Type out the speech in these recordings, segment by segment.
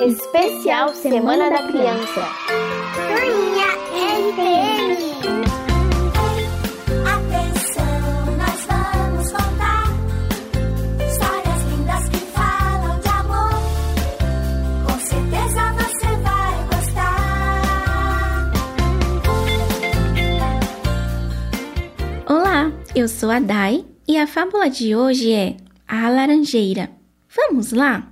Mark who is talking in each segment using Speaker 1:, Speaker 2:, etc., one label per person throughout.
Speaker 1: Especial Semana da Criança.
Speaker 2: Turminha NPM.
Speaker 3: Atenção, nós vamos contar histórias lindas que falam de amor. Com certeza você vai gostar.
Speaker 4: Olá, eu sou a Dai e a fábula de hoje é A Laranjeira. Vamos lá?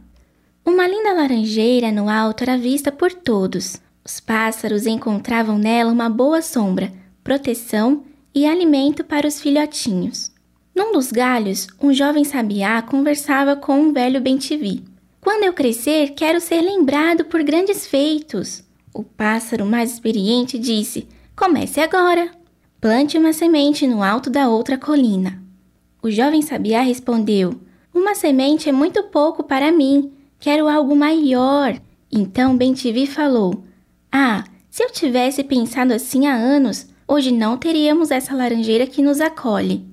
Speaker 4: Uma linda laranjeira no alto era vista por todos. Os pássaros encontravam nela uma boa sombra, proteção e alimento para os filhotinhos. Num dos galhos, um jovem sabiá conversava com um velho bentivi. Quando eu crescer, quero ser lembrado por grandes feitos. O pássaro mais experiente disse: Comece agora. Plante uma semente no alto da outra colina. O jovem sabiá respondeu: Uma semente é muito pouco para mim. Quero algo maior. Então Bentivi falou: Ah, se eu tivesse pensado assim há anos, hoje não teríamos essa laranjeira que nos acolhe.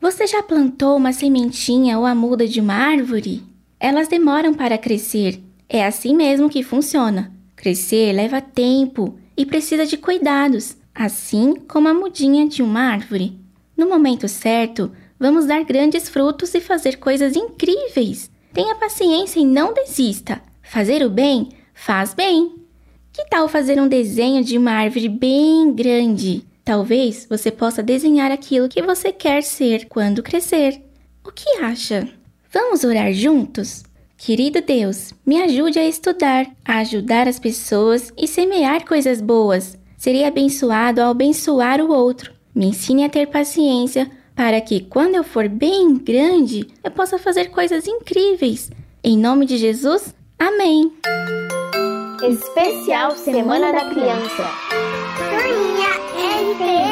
Speaker 4: Você já plantou uma sementinha ou a muda de uma árvore? Elas demoram para crescer. É assim mesmo que funciona. Crescer leva tempo e precisa de cuidados, assim como a mudinha de uma árvore. No momento certo, vamos dar grandes frutos e fazer coisas incríveis. Tenha paciência e não desista. Fazer o bem faz bem. Que tal fazer um desenho de uma árvore bem grande? Talvez você possa desenhar aquilo que você quer ser quando crescer. O que acha? Vamos orar juntos? Querido Deus, me ajude a estudar, a ajudar as pessoas e semear coisas boas. Serei abençoado ao abençoar o outro. Me ensine a ter paciência para que, quando eu for bem grande, eu possa fazer coisas incríveis. Em nome de Jesus, amém!
Speaker 1: Especial Semana da Criança. Turminha, é entre